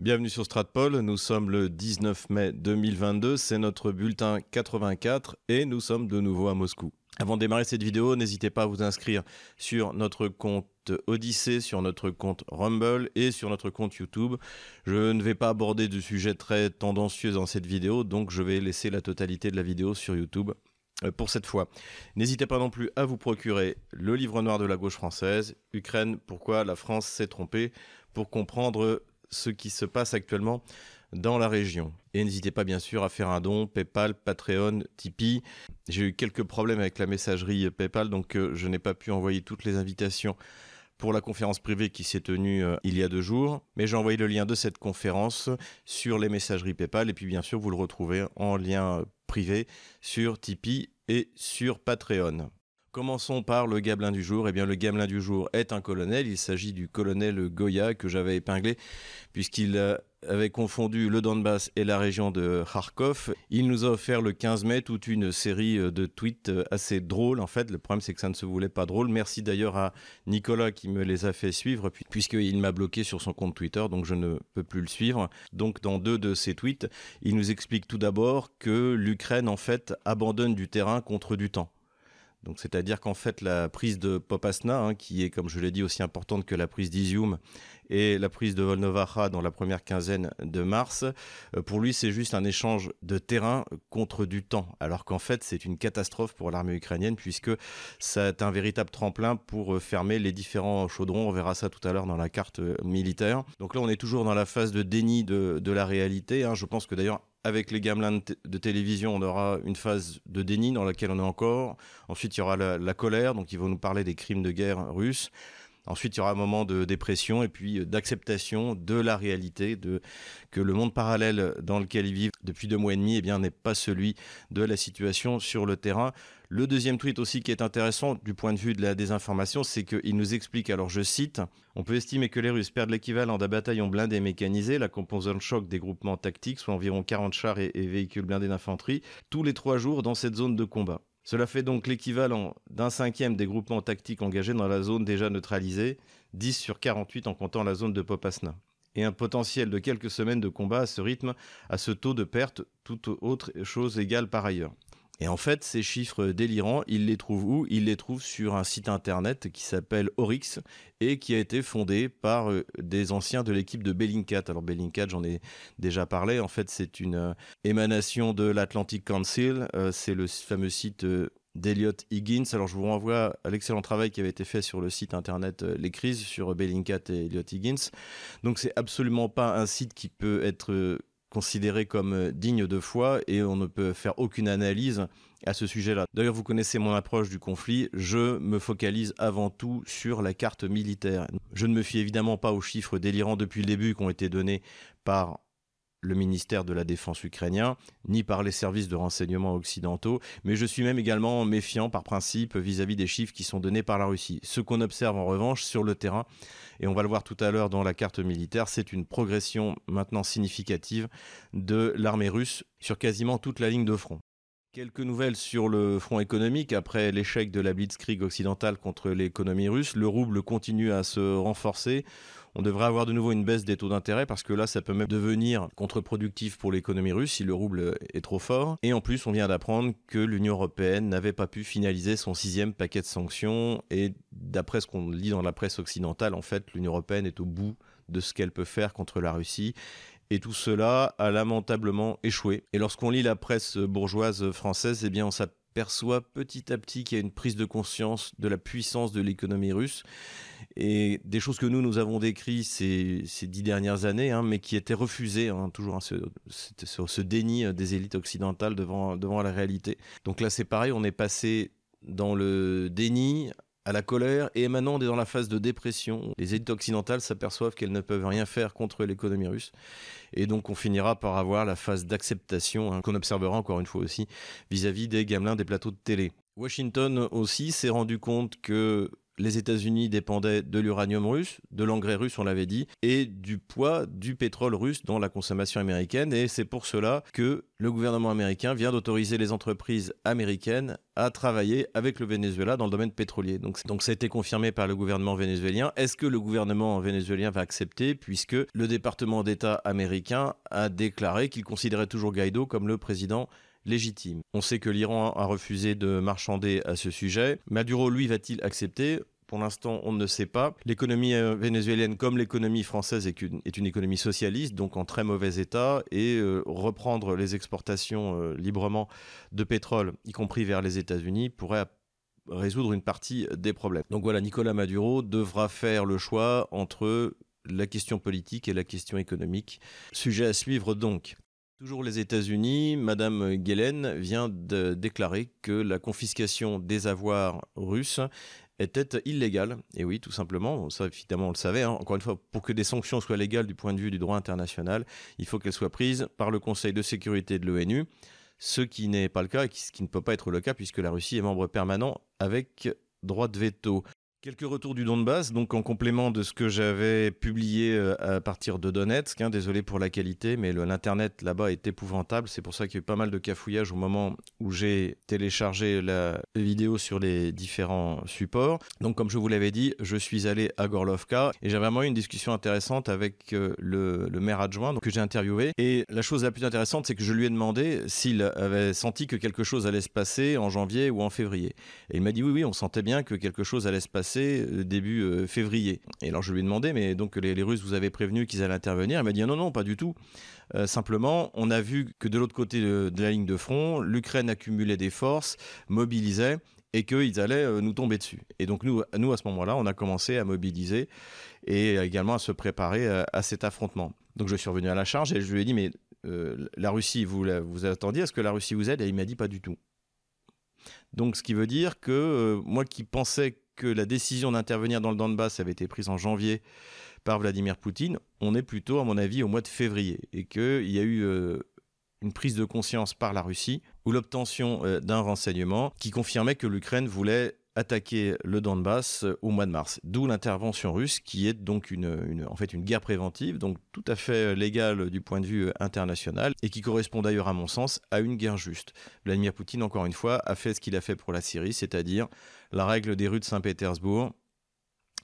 Bienvenue sur Stratpol, nous sommes le 19 mai 2022, c'est notre bulletin 84 et nous sommes de nouveau à Moscou. Avant de démarrer cette vidéo, n'hésitez pas à vous inscrire sur notre compte Odyssée, sur notre compte Rumble et sur notre compte YouTube. Je ne vais pas aborder de sujets très tendancieux dans cette vidéo, donc je vais laisser la totalité de la vidéo sur YouTube euh, pour cette fois. N'hésitez pas non plus à vous procurer le livre noir de la gauche française, Ukraine, pourquoi la France s'est trompée, pour comprendre ce qui se passe actuellement dans la région. Et n'hésitez pas bien sûr à faire un don, PayPal, Patreon, Tipeee. J'ai eu quelques problèmes avec la messagerie PayPal, donc euh, je n'ai pas pu envoyer toutes les invitations pour la conférence privée qui s'est tenue euh, il y a deux jours. Mais j'ai envoyé le lien de cette conférence sur les messageries PayPal. Et puis bien sûr, vous le retrouvez en lien privé sur Tipeee et sur Patreon. Commençons par le gamelin du jour. Eh bien, le gamelin du jour est un colonel. Il s'agit du colonel Goya que j'avais épinglé puisqu'il euh, avait confondu le Donbass et la région de Kharkov. Il nous a offert le 15 mai toute une série euh, de tweets euh, assez drôles. En fait, le problème c'est que ça ne se voulait pas drôle. Merci d'ailleurs à Nicolas qui me les a fait suivre puisqu'il m'a bloqué sur son compte Twitter, donc je ne peux plus le suivre. Donc dans deux de ses tweets, il nous explique tout d'abord que l'Ukraine en fait abandonne du terrain contre du temps. Donc, c'est-à-dire qu'en fait, la prise de Popasna, hein, qui est, comme je l'ai dit, aussi importante que la prise d'Izium et la prise de Volnovacha dans la première quinzaine de mars, euh, pour lui, c'est juste un échange de terrain contre du temps. Alors qu'en fait, c'est une catastrophe pour l'armée ukrainienne, puisque c'est un véritable tremplin pour euh, fermer les différents chaudrons. On verra ça tout à l'heure dans la carte euh, militaire. Donc là, on est toujours dans la phase de déni de, la réalité. Hein. Je pense que d'ailleurs, avec les gamelins de, télévision, on aura une phase de déni dans laquelle on est encore. Ensuite, il y aura la, colère, donc ils vont nous parler des crimes de guerre russes. Ensuite, il y aura un moment de dépression et puis euh, d'acceptation de la réalité, que le monde parallèle dans lequel ils vivent depuis deux mois et demi, eh bien, n'est pas celui de la situation sur le terrain. Le deuxième tweet aussi qui est intéressant du point de vue de la désinformation, c'est qu'il nous explique, alors je cite, on peut estimer que les Russes perdent l'équivalent d'un bataillon blindé mécanisé, la composante choc des groupements tactiques, soit environ 40 chars et véhicules blindés d'infanterie, tous les trois jours dans cette zone de combat. Cela fait donc l'équivalent d'un cinquième des groupements tactiques engagés dans la zone déjà neutralisée, 10 sur 48 en comptant la zone de Popasna et un potentiel de quelques semaines de combat à ce rythme, à ce taux de perte, toute autre chose égale par ailleurs. Et en fait, ces chiffres délirants, il les trouve où? Il les trouve sur un site internet qui s'appelle Oryx et qui a été fondé par euh, des anciens de l'équipe de Bellingcat. Alors Bellingcat, j'en ai déjà parlé. En fait, c'est une euh, émanation de l'Atlantic Council. Euh, c'est le fameux site d'Eliott Higgins. Alors je vous renvoie à l'excellent travail qui avait été fait sur le site internet Les Crises sur Bellingcat et Eliott Higgins. Donc c'est absolument pas un site qui peut être considéré comme euh, digne de foi et on ne peut faire aucune analyse à ce sujet-là. D'ailleurs, vous connaissez mon approche du conflit, je me focalise avant tout sur la carte militaire. Je ne me fie évidemment pas aux chiffres délirants depuis le début qui ont été donnés par le ministère de la Défense ukrainien, ni par les services de renseignement occidentaux, mais je suis même également méfiant par principe vis-à-vis des chiffres qui sont donnés par la Russie. Ce qu'on observe en revanche sur le terrain, et on va le voir tout à l'heure dans la carte militaire, c'est une progression maintenant significative de l'armée russe sur quasiment toute la ligne de front. Quelques nouvelles sur le front économique. Après l'échec de la blitzkrieg occidentale contre l'économie russe, le rouble continue à se renforcer on devrait avoir de nouveau une baisse des taux d'intérêt parce que là, ça peut même devenir contre-productif pour l'économie russe si le rouble est trop fort. Et en plus, on vient d'apprendre que l'Union européenne n'avait pas pu finaliser son sixième paquet de sanctions. Et d'après ce qu'on lit dans la presse occidentale, en fait, l'Union européenne est au bout de ce qu'elle peut faire contre la Russie. Et tout cela a lamentablement échoué. Et lorsqu'on lit la presse bourgeoise française, eh bien, on s'aperçoit petit à petit qu'il y a une prise de conscience de la puissance de l'économie russe et des choses que nous, nous avons décrites ces, ces dix dernières années, hein, mais qui étaient refusées, hein, toujours ce, ce, déni des élites occidentales devant, devant la réalité. Donc là, c'est pareil, on est passé dans le déni à la colère et maintenant on est dans la phase de dépression. Les élites occidentales s'aperçoivent qu'elles ne peuvent rien faire contre l'économie russe et donc on finira par avoir la phase d'acceptation hein, qu'on observera encore une fois aussi vis-à-vis -vis des gamelins des plateaux de télé. Washington aussi s'est rendu compte que les États-Unis dépendaient de l'uranium russe, de l'engrais russe, on l'avait dit, et du poids du pétrole russe dans la consommation américaine. Et c'est pour cela que le gouvernement américain vient d'autoriser les entreprises américaines à travailler avec le Venezuela dans le domaine pétrolier. Donc, donc ça a été confirmé par le gouvernement vénézuélien. Est-ce que le gouvernement vénézuélien va accepter puisque le département d'État américain a déclaré qu'il considérait toujours Guaido comme le président légitime. On sait que l'Iran a refusé de marchander à ce sujet. Maduro, lui, va-t-il accepter? Pour l'instant, on ne sait pas. L'économie euh, vénézuélienne, comme l'économie française, est une, économie socialiste, donc en très mauvais état, et euh, reprendre les exportations euh, librement de pétrole, y compris vers les États-Unis, pourrait résoudre une partie des problèmes. Donc voilà, Nicolas Maduro devra faire le choix entre la question politique et la question économique. Sujet à suivre donc. Toujours les États-Unis, Madame Guelen vient de déclarer que la confiscation des avoirs russes était illégale. Et oui, tout simplement, ça évidemment on le savait, hein. encore une fois, pour que des sanctions soient légales du point de vue du droit international, il faut qu'elles soient prises par le Conseil de sécurité de l'ONU, ce qui n'est pas le cas et ce qui ne peut pas être le cas puisque la Russie est membre permanent avec droit de veto. Quelques retours du Donbass, donc en complément de ce que j'avais publié euh, à partir de Donetsk. Hein, désolé pour la qualité, mais l'internet là-bas est épouvantable. C'est pour ça qu'il y a eu pas mal de cafouillage au moment où j'ai téléchargé la vidéo sur les différents supports. Donc, comme je vous l'avais dit, je suis allé à Gorlovka et j'ai vraiment eu une discussion intéressante avec euh, le, maire adjoint que j'ai interviewé. Et la chose la plus intéressante, c'est que je lui ai demandé s'il avait senti que quelque chose allait se passer en janvier ou en février. Et il m'a dit oui, oui, on sentait bien que quelque chose allait se passer euh, début euh, février. Et alors je lui ai demandé, mais donc les, Russes vous avez prévenu qu'ils allaient intervenir Il m'a dit non, non, pas du tout. Euh, simplement, on a vu que de l'autre côté de, la ligne de front, l'Ukraine accumulait des forces, mobilisait et qu'ils allaient nous tomber dessus. Et donc nous, nous à ce moment-là, on a commencé à mobiliser et également à se préparer à, cet affrontement. Donc je suis revenu à la charge et je lui ai dit, mais la Russie, vous, vous attendiez à ce que la Russie vous aide? Et il m'a dit pas du tout. Donc ce qui veut dire que moi qui pensais que la décision d'intervenir dans le Donbass avait été prise en janvier par Vladimir Poutine, on est plutôt, à mon avis, au mois de février. Et qu'il y a eu euh, une prise de conscience par la Russie ou l'obtention euh, d'un renseignement qui confirmait que l'Ukraine voulait attaquer le Donbass euh, au mois de mars. D'où l'intervention russe qui est donc une, en fait une guerre préventive, donc tout à fait légale du point de vue international et qui correspond d'ailleurs à mon sens à une guerre juste. Vladimir Poutine, encore une fois, a fait ce qu'il a fait pour la Syrie, c'est-à-dire la règle des rues de Saint-Pétersbourg.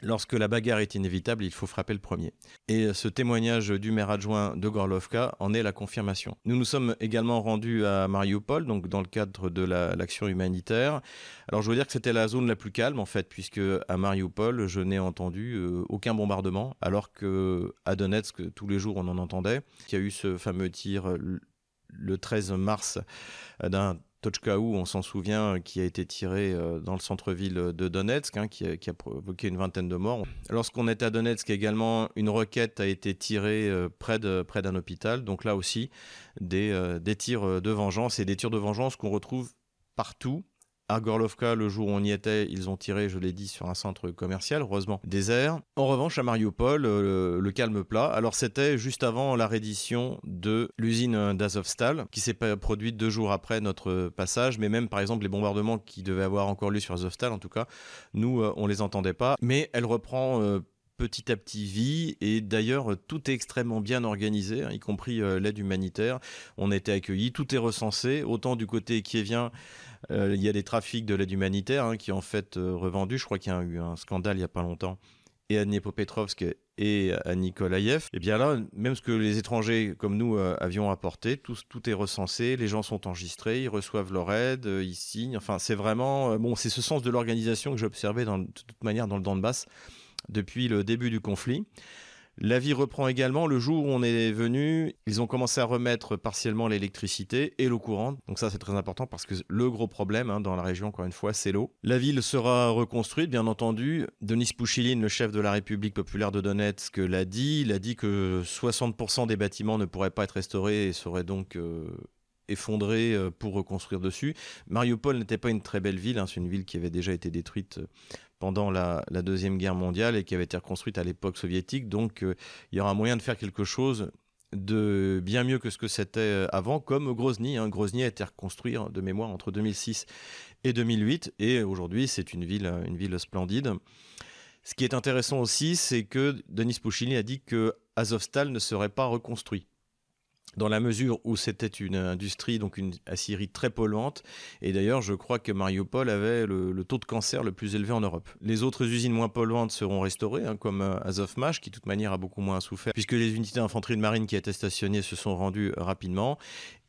Lorsque la bagarre est inévitable, il faut frapper le premier. Et ce témoignage du maire adjoint de Gorlovka en est la confirmation. Nous nous sommes également rendus à Mariupol, donc dans le cadre de l'action humanitaire. Alors je veux dire que c'était la zone la plus calme en fait, puisque à Mariupol, je n'ai entendu euh, aucun bombardement, alors que à Donetsk, tous les jours on en entendait. Il y a eu ce fameux tir le 13 mars d'un Tochkaou, on s'en souvient, qui a été tiré euh, dans le centre-ville de Donetsk, hein, qui, a, provoqué une vingtaine de morts. Lorsqu'on était à Donetsk également, une roquette a été tirée euh, près d'un hôpital. Donc là aussi, euh, des tirs de vengeance et des tirs de vengeance qu'on retrouve partout à Gorlovka, le jour où on y était, ils ont tiré, je l'ai dit, sur un centre commercial, heureusement désert. En revanche, à Mariupol, euh, le calme plat. Alors c'était juste avant la reddition de l'usine d'Azovstal, qui s'est produite deux jours après notre passage, mais même par exemple les bombardements qui devaient avoir encore lieu sur Azovstal, en tout cas, nous, euh, on les entendait pas. Mais elle reprend euh, petit à petit vie. Et d'ailleurs, tout est extrêmement bien organisé, hein, y compris l'aide humanitaire. On a été accueillis, tout est recensé, autant du côté qui vient euh, il y a des trafics de l'aide humanitaire hein, qui en fait euh, revendu. Je crois qu'il y a eu un scandale il n'y a pas longtemps. Et à Dniepopetrovsk et à Nikolaïev, et eh bien là, même ce que les étrangers comme nous euh, avions apporté, tout, est recensé, les gens sont enregistrés, ils reçoivent leur aide, ils signent. Enfin, c'est vraiment bon, c'est ce sens de l'organisation que j'ai observé de toute manière dans le Donbass depuis le début du conflit. La vie reprend également le jour où on est venu. Ils ont commencé à remettre partiellement l'électricité et l'eau courante. Donc ça c'est très important parce que le gros problème hein, dans la région, encore une fois, c'est l'eau. La ville sera reconstruite, bien entendu. Denis Pouchiline, le chef de la République populaire de Donetsk, l'a dit. Il a dit que 60% des bâtiments ne pourraient pas être restaurés et seraient donc euh, effondrés euh, pour reconstruire dessus. Mariupol n'était pas une très belle ville, hein. c'est une ville qui avait déjà été détruite euh, pendant la, Deuxième Guerre mondiale et qui avait été reconstruite à l'époque soviétique. Donc euh, il y aura moyen de faire quelque chose de bien mieux que ce que c'était avant, comme Grozny. Hein. Grozny a été reconstruit hein, de mémoire entre 2006 et 2008, et aujourd'hui c'est une ville, une ville splendide. Ce qui est intéressant aussi, c'est que Denis Pouchini a dit que Azovstal ne serait pas reconstruit dans la mesure où c'était une industrie, donc une aciérie très polluante. Et d'ailleurs, je crois que Mariupol avait le, taux de cancer le plus élevé en Europe. Les autres usines moins polluantes seront restaurées, hein, comme euh, Azovmash, qui de toute manière a beaucoup moins souffert, puisque les unités d'infanterie de marine qui étaient stationnées se sont rendues rapidement.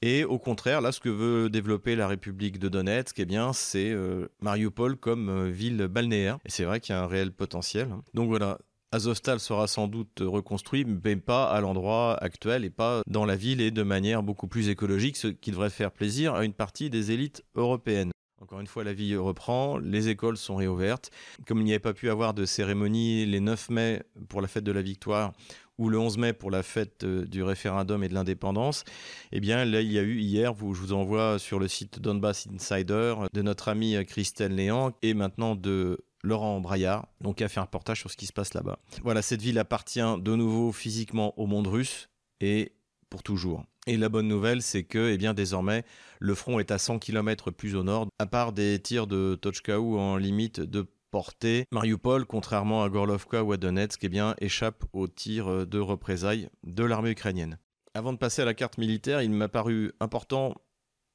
Et au contraire, là, ce que veut développer la République de Donetsk, eh bien, c'est euh, Mariupol comme euh, ville balnéaire. Et c'est vrai qu'il y a un réel potentiel. Donc voilà, Azovstal sera sans doute reconstruit, mais pas à l'endroit actuel et pas dans la ville et de manière beaucoup plus écologique, ce qui devrait faire plaisir à une partie des élites européennes. Encore une fois, la vie reprend, les écoles sont réouvertes. Comme il n'y avait pas pu avoir de cérémonie les 9 mai pour la fête de la victoire ou le 11 mai pour la fête euh, du référendum et de l'indépendance, eh bien là, il y a eu hier, je vous envoie sur le site Donbass Insider de notre amie Christelle Léan et maintenant de Laurent Braillard, donc, a fait un reportage sur ce qui se passe là-bas. Voilà, cette ville appartient de nouveau physiquement au monde russe et pour toujours. Et la bonne nouvelle, c'est que eh bien, désormais, le front est à 100 km plus au nord, à part des tirs de Tochkaou en limite de portée. Mariupol, contrairement à Gorlovka ou à Donetsk, eh bien, échappe aux tirs de représailles de l'armée ukrainienne. Avant de passer à la carte militaire, il m'a paru important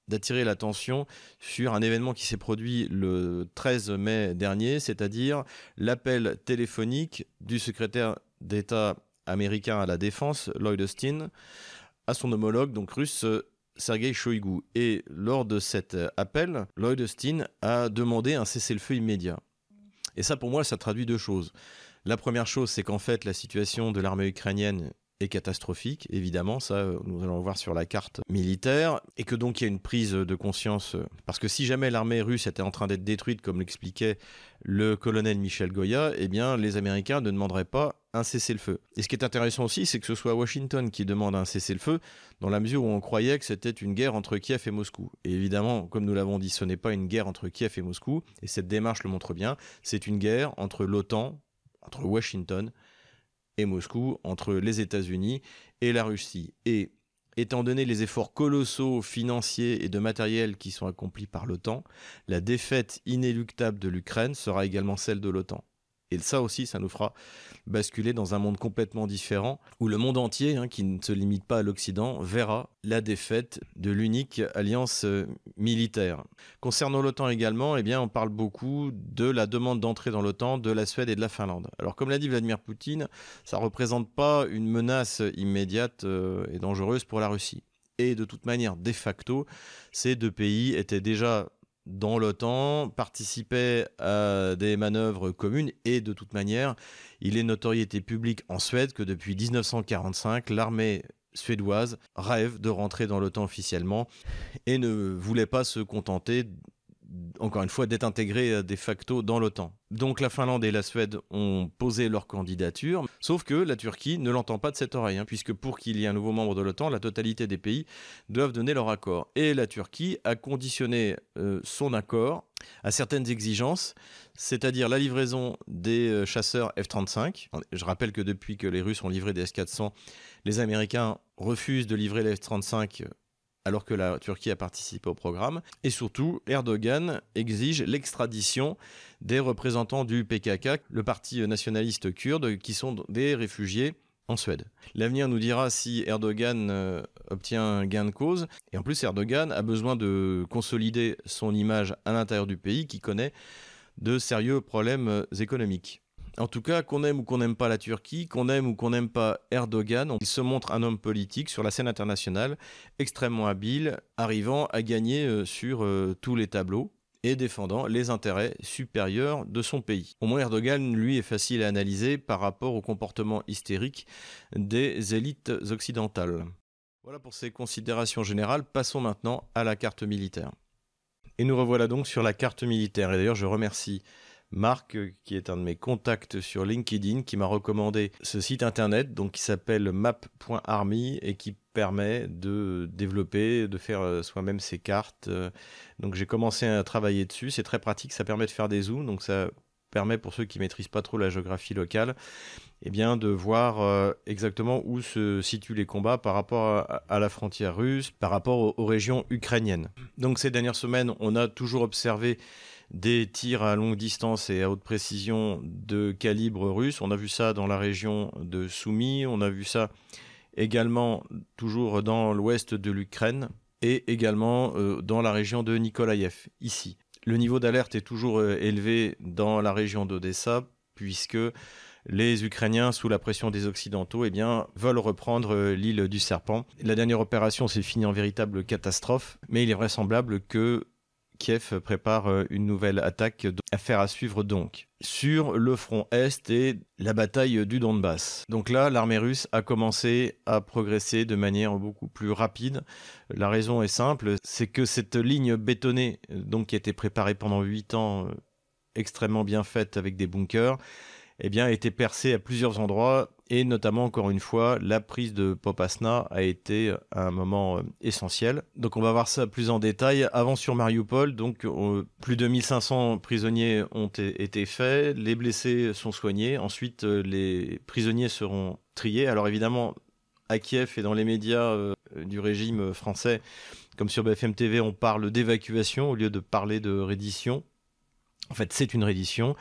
d'attirer l'attention sur un événement qui s'est produit le 13 mai dernier, c'est-à-dire l'appel téléphonique du secrétaire d'État américain à la défense, Lloyd Austin, à son homologue donc russe Sergei Shoigu. Et lors de cet appel, Lloyd Austin a demandé un cessez-le-feu immédiat. Et ça, pour moi, ça traduit deux choses. La première chose, c'est qu'en fait, la situation de l'armée ukrainienne est catastrophique, évidemment, ça euh, nous allons voir sur la carte militaire, et que donc il y a une prise de conscience, euh, parce que si jamais l'armée russe était en train d'être détruite, comme l'expliquait le colonel Michel Goya, eh bien les Américains ne demanderaient pas un cessez-le-feu. Et ce qui est intéressant aussi, c'est que ce soit Washington qui demande un cessez-le-feu, dans la mesure où on croyait que c'était une guerre entre Kiev et Moscou. Et évidemment, comme nous l'avons dit, ce n'est pas une guerre entre Kiev et Moscou, et cette démarche le montre bien, c'est une guerre entre l'OTAN, entre Washington et Moscou, entre les États-Unis et la Russie. Et étant donné les efforts colossaux financiers et de matériel qui sont accomplis par l'OTAN, la défaite inéluctable de l'Ukraine sera également celle de l'OTAN. Et ça aussi, ça nous fera basculer dans un monde complètement différent, où le monde entier, hein, qui ne se limite pas à l'Occident, verra la défaite de l'unique alliance euh, militaire. Concernant l'OTAN également, eh bien, on parle beaucoup de la demande d'entrée dans l'OTAN de la Suède et de la Finlande. Alors, comme l'a dit Vladimir Poutine, ça ne représente pas une menace immédiate euh, et dangereuse pour la Russie. Et de toute manière, de facto, ces deux pays étaient déjà dans l'OTAN, participait à des manœuvres communes et de toute manière, il est notoriété publique en Suède que depuis 1945, l'armée suédoise rêve de rentrer dans l'OTAN officiellement et ne voulait pas se contenter encore une fois, d'être intégrés euh, de facto dans l'OTAN. Donc la Finlande et la Suède ont posé leur candidature, sauf que la Turquie ne l'entend pas de cette oreille, hein, puisque pour qu'il y ait un nouveau membre de l'OTAN, la totalité des pays doivent donner leur accord. Et la Turquie a conditionné euh, son accord à certaines exigences, c'est-à-dire la livraison des euh, chasseurs F-35. Je rappelle que depuis que les Russes ont livré des S-400, les Américains refusent de livrer les F-35 alors que la Turquie a participé au programme. Et surtout, Erdogan exige l'extradition des représentants du PKK, le parti nationaliste kurde, qui sont des réfugiés en Suède. L'avenir nous dira si Erdogan euh, obtient un gain de cause. Et en plus, Erdogan a besoin de consolider son image à l'intérieur du pays qui connaît de sérieux problèmes économiques. En tout cas, qu'on aime ou qu'on n'aime pas la Turquie, qu'on aime ou qu'on n'aime pas Erdogan, il se montre un homme politique sur la scène internationale, extrêmement habile, arrivant à gagner euh, sur euh, tous les tableaux et défendant les intérêts supérieurs de son pays. Au moins Erdogan, lui, est facile à analyser par rapport au comportement hystérique des élites occidentales. Voilà pour ces considérations générales. Passons maintenant à la carte militaire. Et nous revoilà donc sur la carte militaire. Et d'ailleurs, je remercie Marc, euh, qui est un de mes contacts sur LinkedIn, qui m'a recommandé ce site internet donc qui s'appelle map.army et qui permet de développer, de faire euh, soi-même ses cartes. Euh. Donc j'ai commencé à travailler dessus, c'est très pratique, ça permet de faire des zooms, donc ça permet pour ceux qui maîtrisent pas trop la géographie locale, eh bien, de voir exactement où se situent les combats par rapport à, la frontière russe, par rapport aux, régions ukrainiennes. Donc ces dernières semaines, on a toujours observé des tirs à longue distance et à haute précision de calibre russe. On a vu ça dans la région de Soumy, on a vu ça également toujours dans l'ouest de l'Ukraine et également euh, dans la région de Nikolaïev, ici. Le niveau d'alerte est toujours euh, élevé dans la région d'Odessa puisque les Ukrainiens, sous la pression des Occidentaux, eh veulent reprendre euh, l'île du Serpent. La dernière opération s'est finie en véritable catastrophe, mais il est vraisemblable que Kiev prépare euh, une nouvelle attaque. Affaire à suivre donc. Sur le front Est et la bataille du Donbass. Donc là, l'armée russe a commencé à progresser de manière beaucoup plus rapide. La raison est simple, c'est que cette ligne bétonnée, donc qui a été préparée pendant 8 ans, euh, extrêmement bien faite avec des bunkers, eh bien, a été percée à plusieurs endroits et notamment encore une fois la prise de Popasna a été un moment euh, essentiel. Donc on va voir ça plus en détail. Avant sur Mariupol, donc euh, plus de 1500 prisonniers ont été faits, les blessés sont soignés, ensuite euh, les prisonniers seront triés. Alors évidemment à Kiev et dans les médias du régime français, comme sur BFM TV, on parle d'évacuation au lieu de parler de reddition. En fait, c'est une reddition.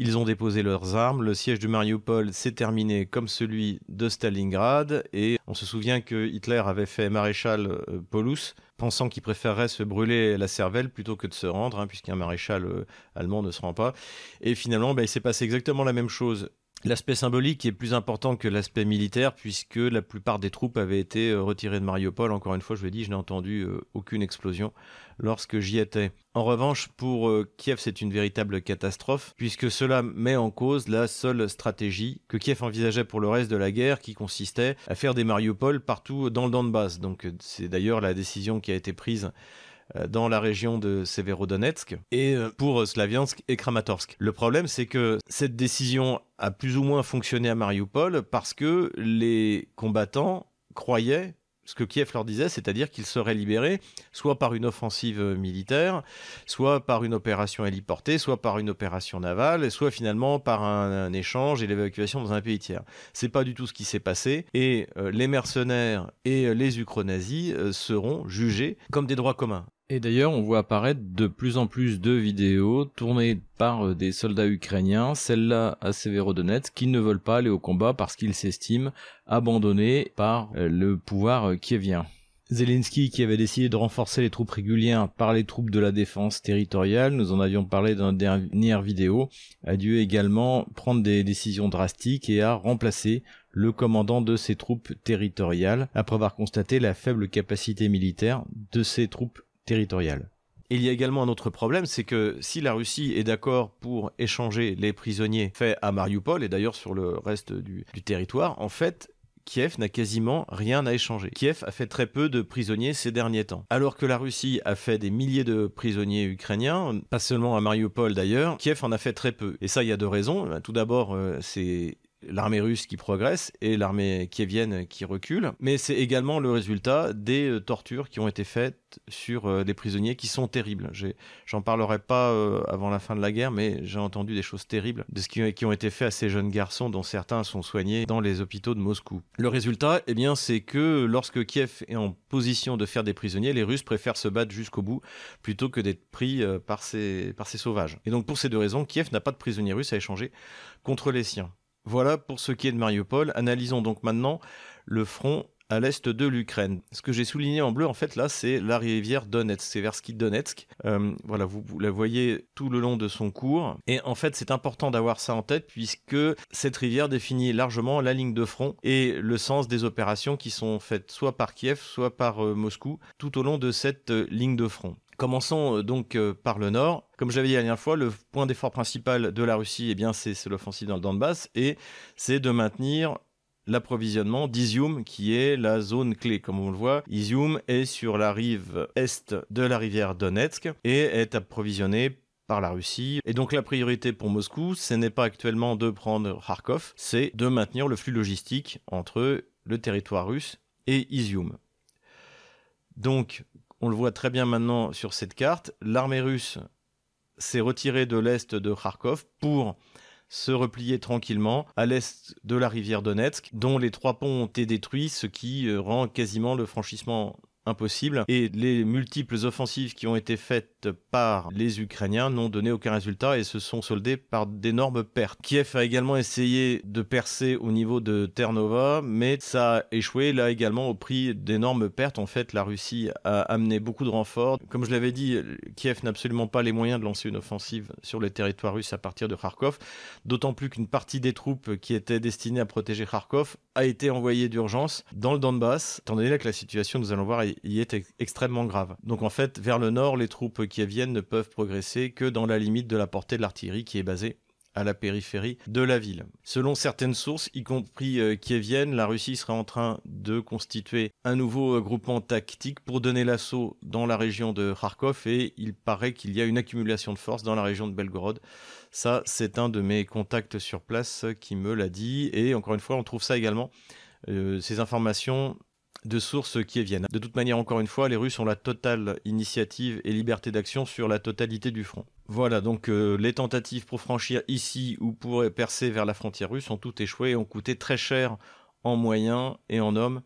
Ils ont déposé leurs armes. Le siège de Mariupol s'est terminé comme celui de Stalingrad. Et on se souvient que Hitler avait fait maréchal euh, Paulus, pensant qu'il préférerait se brûler la cervelle plutôt que de se rendre, hein, puisqu'un maréchal euh, allemand ne se rend pas. Et finalement, bah, il s'est passé exactement la même chose L'aspect symbolique est plus important que l'aspect militaire puisque la plupart des troupes avaient été euh, retirées de Mariupol. Encore une fois, je l'ai dit, je n'ai entendu euh, aucune explosion lorsque j'y étais. En revanche, pour euh, Kiev, c'est une véritable catastrophe puisque cela met en cause la seule stratégie que Kiev envisageait pour le reste de la guerre qui consistait à faire des Mariupol partout dans le Donbass. Donc c'est d'ailleurs la décision qui a été prise dans la région de Severodonetsk et euh, pour Slaviansk et Kramatorsk. Le problème, c'est que cette décision a plus ou moins fonctionné à Mariupol parce que les combattants croyaient ce que Kiev leur disait, c'est-à-dire qu'ils seraient libérés soit par une offensive militaire, soit par une opération héliportée, soit par une opération navale, soit finalement par un, échange et l'évacuation dans un pays tiers. C'est pas du tout ce qui s'est passé et euh, les mercenaires et les ukronazis seront jugés comme des droits communs. Et d'ailleurs, on voit apparaître de plus en plus de vidéos tournées par euh, des soldats ukrainiens, celles-là à Severodonetsk, qui ne veulent pas aller au combat parce qu'ils s'estiment abandonnés par euh, le pouvoir euh, kievien. Zelensky, qui avait décidé de renforcer les troupes régulières par les troupes de la défense territoriale, nous en avions parlé dans la dernière vidéo, a dû également prendre des décisions drastiques et a remplacé le commandant de ses troupes territoriales, après avoir constaté la faible capacité militaire de ses troupes Il y a également un autre problème, c'est que si la Russie est d'accord pour échanger les prisonniers faits à Mariupol, et d'ailleurs sur le reste du, territoire, en fait, Kiev n'a quasiment rien à échanger. Kiev a fait très peu de prisonniers ces derniers temps. Alors que la Russie a fait des milliers de prisonniers ukrainiens, pas seulement à Mariupol d'ailleurs, Kiev en a fait très peu. Et ça, il y a deux raisons. Tout d'abord, euh, c'est l'armée russe qui progresse et l'armée kievienne qui recule, mais c'est également le résultat des euh, tortures qui ont été faites sur euh, des prisonniers qui sont terribles. J'en parlerai pas euh, avant la fin de la guerre, mais j'ai entendu des choses terribles de ce qui, ont été faits à ces jeunes garçons dont certains sont soignés dans les hôpitaux de Moscou. Le résultat, eh bien, c'est que lorsque Kiev est en position de faire des prisonniers, les Russes préfèrent se battre jusqu'au bout plutôt que d'être pris par ces, par ces sauvages. Et donc pour ces deux raisons, Kiev n'a pas de prisonniers russes à échanger contre les siens. Voilà pour ce qui est de Mariupol. Analysons donc maintenant le front à l'est de l'Ukraine. Ce que j'ai souligné en bleu, en fait, là, c'est la rivière Donetsk, c'est Versky Donetsk. Euh, voilà, vous, la voyez tout le long de son cours. Et en fait, c'est important d'avoir ça en tête puisque cette rivière définit largement la ligne de front et le sens des opérations qui sont faites soit par Kiev, soit par euh, Moscou, tout au long de cette euh, ligne de front. Commençons euh, donc euh, par le nord. Comme je l'avais dit la dernière fois, le point d'effort principal de la Russie, eh bien, c'est l'offensive dans le Donbass et c'est de maintenir l'approvisionnement d'Izium, qui est la zone clé. Comme on le voit, Izium est sur la rive est de la rivière Donetsk et est approvisionné par la Russie. Et donc la priorité pour Moscou, ce n'est pas actuellement de prendre Kharkov, c'est de maintenir le flux logistique entre le territoire russe et Izium. Donc on le voit très bien maintenant sur cette carte, l'armée russe s'est retiré de l'est de Kharkov pour se replier tranquillement à l'est de la rivière Donetsk, dont les trois ponts ont été détruits, ce qui euh, rend quasiment le franchissement impossible. Et les multiples offensives qui ont été faites par les Ukrainiens n'ont donné aucun résultat et se sont soldées par d'énormes pertes. Kiev a également essayé de percer au niveau de Ternova, mais ça a échoué là également au prix d'énormes pertes. En fait, la Russie a amené beaucoup de renforts. Comme je l'avais dit, Kiev n'a absolument pas les moyens de lancer une offensive sur le territoire russe à partir de Kharkov, d'autant plus qu'une partie des troupes qui étaient destinées à protéger Kharkov a été envoyée d'urgence dans le Donbass, étant donné que la situation, nous allons voir, y est extrêmement grave. Donc en fait, vers le nord, les troupes qui viennent ne peuvent progresser que dans la limite de la portée de l'artillerie qui est basée à la périphérie de la ville. Selon certaines sources, y compris euh, kieviennes, la Russie serait en train de constituer un nouveau euh, groupement tactique pour donner l'assaut dans la région de Kharkov et il paraît qu'il y a une accumulation de forces dans la région de Belgorod. Ça, c'est un de mes contacts sur place qui me l'a dit et encore une fois, on trouve ça également. Euh, ces informations de sources qui viennent. De toute manière, encore une fois, les Russes ont la totale initiative et liberté d'action sur la totalité du front. Voilà, donc euh, les tentatives pour franchir ici ou pour percer vers la frontière russe ont toutes échoué et ont coûté très cher en moyens et en hommes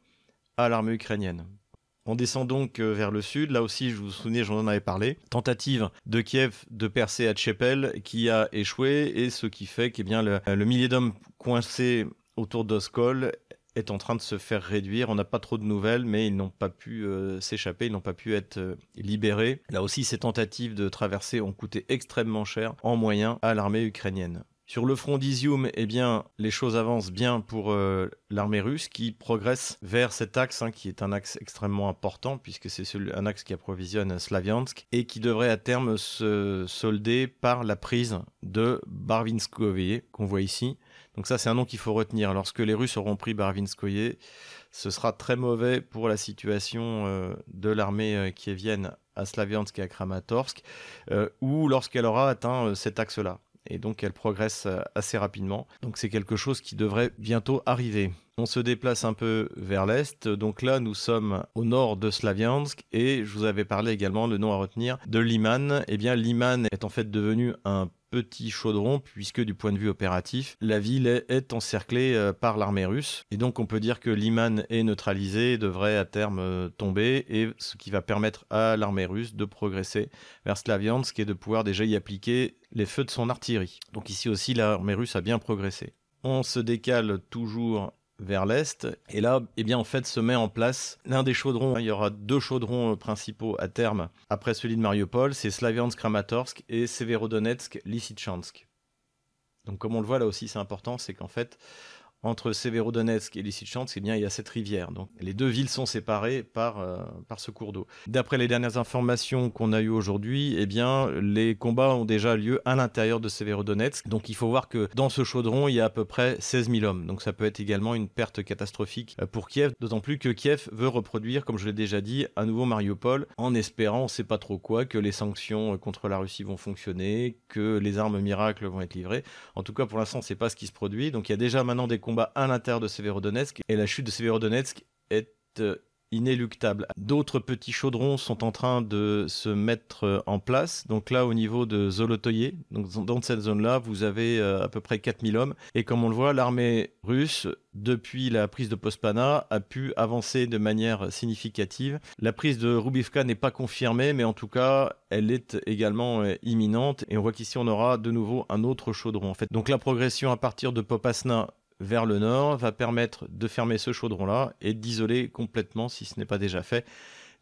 à l'armée ukrainienne. On descend donc euh, vers le sud. Là aussi, je vous souviens, j'en avais parlé. Tentative de Kiev de percer à Tchepel qui a échoué et ce qui fait que bien, le, le millier d'hommes coincés autour d'Oskol est en train de se faire réduire. On n'a pas trop de nouvelles, mais ils n'ont pas pu euh, s'échapper, ils n'ont pas pu être euh, libérés. Là aussi, ces tentatives de traversée ont coûté extrêmement cher en moyens à l'armée ukrainienne. Sur le front d'Izium, eh bien, les choses avancent bien pour euh, l'armée russe qui progresse vers cet axe, hein, qui est un axe extrêmement important puisque c'est un axe qui approvisionne Slaviansk et qui devrait à terme se solder par la prise de Barvinskoye qu'on voit ici. Donc ça, c'est un nom qu'il faut retenir. Lorsque les Russes auront pris Barvinskoye, ce sera très mauvais pour la situation euh, de l'armée euh, qui vienne à Slaviansk et à Kramatorsk, euh, ou lorsqu'elle aura atteint cet axe-là. Et donc elle progresse assez rapidement. Donc c'est quelque chose qui devrait bientôt arriver. On se déplace un peu vers l'est. Donc là, nous sommes au nord de Slaviansk et je vous avais parlé également, le nom à retenir, de Liman. Eh bien, Liman est en fait devenu un petit chaudron puisque du point de vue opératif, la ville est, encerclée euh, par l'armée russe et donc on peut dire que Liman est neutralisé devrait à terme euh, tomber et ce qui va permettre à l'armée russe de progresser vers Slaviansk et de pouvoir déjà y appliquer les feux de son artillerie. Donc ici aussi l'armée russe a bien progressé. On se décale toujours vers l'est. Et là, eh bien, en fait, se met en place l'un des chaudrons. Il y aura deux chaudrons euh, principaux à terme après celui de Mariupol. C'est Slaviansk-Kramatorsk et Severodonetsk-Lysychansk. Donc, comme on le voit là aussi, c'est important, c'est qu'en fait, entre Severodonetsk et Lysychansk, eh bien, il y a cette rivière. Donc, les deux villes sont séparées par, euh, par ce cours d'eau. D'après les dernières informations qu'on a eues aujourd'hui, eh bien, les combats ont déjà lieu à l'intérieur de Severodonetsk. Donc, il faut voir que dans ce chaudron, il y a à peu près 16 000 hommes. Donc, ça peut être également une perte catastrophique euh, pour Kiev. D'autant plus que Kiev veut reproduire, comme je l'ai déjà dit, un nouveau Mariupol, en espérant, on ne sait pas trop quoi, que les sanctions euh, contre la Russie vont fonctionner, que les armes miracles vont être livrées. En tout cas, pour l'instant, c'est pas ce qui se produit. Donc, il y a déjà maintenant des à l'intérieur de Severodonetsk et la chute de Severodonetsk est euh, inéluctable. D'autres petits chaudrons sont en train de se mettre euh, en place. Donc là, au niveau de Zolotoye, donc dans cette zone-là, vous avez euh, à peu près 4000 hommes. Et comme on le voit, l'armée russe, depuis la prise de Pospana, a pu avancer de manière significative. La prise de Rubivka n'est pas confirmée, mais en tout cas, elle est également imminente. Et on voit qu'ici, on aura de nouveau un autre chaudron. En fait. Donc la progression à partir de Popasna vers le nord va permettre de fermer ce chaudron-là et d'isoler complètement, si ce n'est pas déjà fait,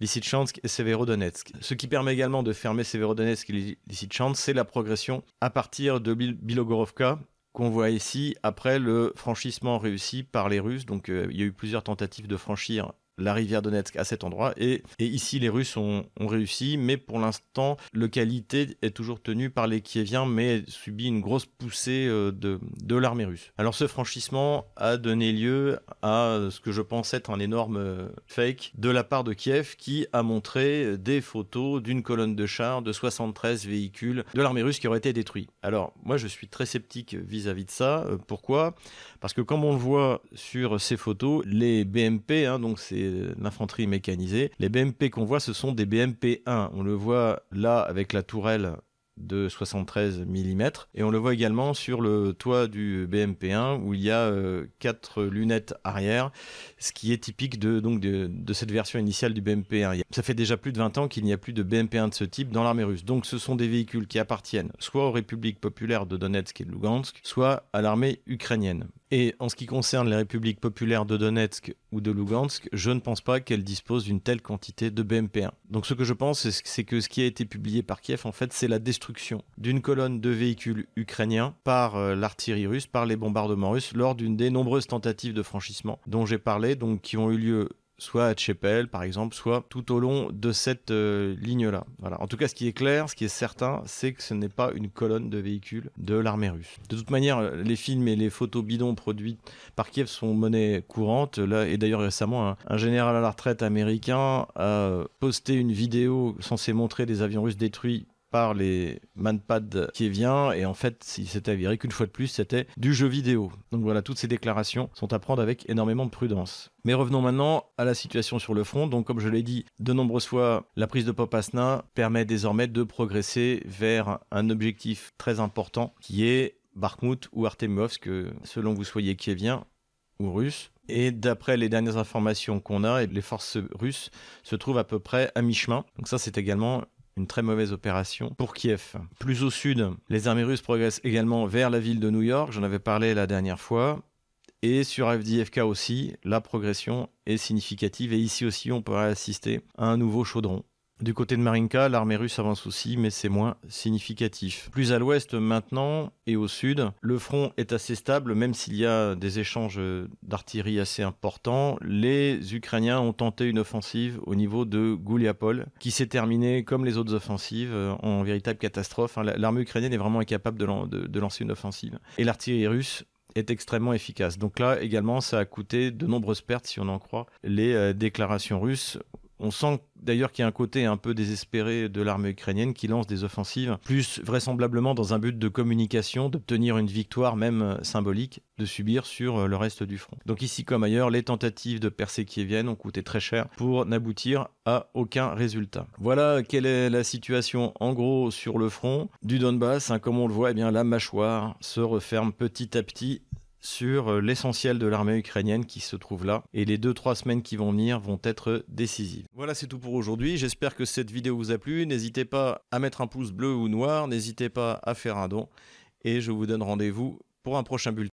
Lysychansk et Severodonetsk. Ce qui permet également de fermer Severodonetsk et Lysychansk, c'est la progression à partir de Bilogorovka qu'on voit ici après le franchissement réussi par les Russes. Donc euh, il y a eu plusieurs tentatives de franchir la rivière Donetsk à cet endroit. Et, ici, les Russes ont, réussi, mais pour l'instant, le qualité est toujours tenu par les Kieviens, mais subit une grosse poussée euh, de, de l'armée russe. Alors ce franchissement a donné lieu à ce que je pense être un énorme euh, fake de la part de Kiev, qui a montré des photos d'une colonne de chars de 73 véhicules de l'armée russe qui auraient été détruits. Alors moi, je suis très sceptique vis-à-vis de ça. Euh, pourquoi? Parce que comme on le voit sur ces photos, les BMP, hein, donc c'est l'infanterie mécanisée. Les BMP qu'on voit, ce sont des BMP 1. On le voit là avec la tourelle de 73 mm. Et on le voit également sur le toit du BMP1 où il y a euh, quatre lunettes arrière, ce qui est typique de, donc de, de cette version initiale du BMP1. Ça fait déjà plus de 20 ans qu'il n'y a plus de BMP1 de ce type dans l'armée russe. Donc ce sont des véhicules qui appartiennent soit aux républiques populaires de Donetsk et de Lugansk, soit à l'armée ukrainienne. Et en ce qui concerne les républiques populaires de Donetsk ou de Lugansk, je ne pense pas qu'elles disposent d'une telle quantité de BMP1. Donc ce que je pense, c'est que ce qui a été publié par Kiev, en fait, c'est la destruction d'une colonne de véhicules ukrainiens par euh, l'artillerie russe, par les bombardements russes, lors d'une des nombreuses tentatives de franchissement dont j'ai parlé, donc qui ont eu lieu soit à Tchepel par exemple, soit tout au long de cette euh, ligne-là. En tout cas, ce qui est clair, ce qui est certain, c'est que ce n'est pas une colonne de véhicules de l'armée russe. De toute manière, les films et les photos bidons produits par Kiev sont monnaie courante. Là, et d'ailleurs récemment, un, général à la retraite américain a posté une vidéo censée montrer des avions russes détruits par les manpads qui vient et en fait il s'est avéré qu'une fois de plus c'était du jeu vidéo. Donc voilà, toutes ces déclarations sont à prendre avec énormément de prudence. Mais revenons maintenant à la situation sur le front. Donc comme je l'ai dit de nombreuses fois, la prise de Popasna permet désormais de progresser vers un objectif très important qui est Bakhmut ou Artemovsk, selon vous soyez kievien ou russe. Et d'après les dernières informations qu'on a, les forces russes se trouvent à peu près à mi-chemin. Donc ça, c'est également une très mauvaise opération pour Kiev. Plus au sud, les armées russes progressent également vers la ville de New York, j'en avais parlé la dernière fois. Et sur FDFK aussi, la progression est significative et ici aussi on pourrait assister à un nouveau chaudron. Du côté de Marinka, l'armée russe avance aussi, mais c'est moins significatif. Plus à l'ouest maintenant et au sud, le front est assez stable, même s'il y a des échanges d'artillerie assez importants. Les Ukrainiens ont tenté une offensive au niveau de Gouliapol, qui s'est terminée comme les autres offensives en véritable catastrophe. L'armée ukrainienne est vraiment incapable de, de lancer une offensive. Et l'artillerie russe est extrêmement efficace. Donc là également, ça a coûté de nombreuses pertes, si on en croit les euh, déclarations russes. On sent d'ailleurs qu'il y a un côté un peu désespéré de l'armée ukrainienne qui lance des offensives, plus vraisemblablement dans un but de communication, d'obtenir une victoire même euh, symbolique, de subir sur euh, le reste du front. Donc ici comme ailleurs, les tentatives de percée kievienne ont coûté très cher pour n'aboutir à aucun résultat. Voilà quelle est la situation en gros sur le front du Donbass. Hein, comme on le voit, eh bien, la mâchoire se referme petit à petit sur euh, l'essentiel de l'armée ukrainienne qui se trouve là. Et les 2-3 semaines qui vont venir vont être décisives. Voilà, c'est tout pour aujourd'hui. J'espère que cette vidéo vous a plu. N'hésitez pas à mettre un pouce bleu ou noir. N'hésitez pas à faire un don. Et je vous donne rendez-vous pour un prochain bulletin.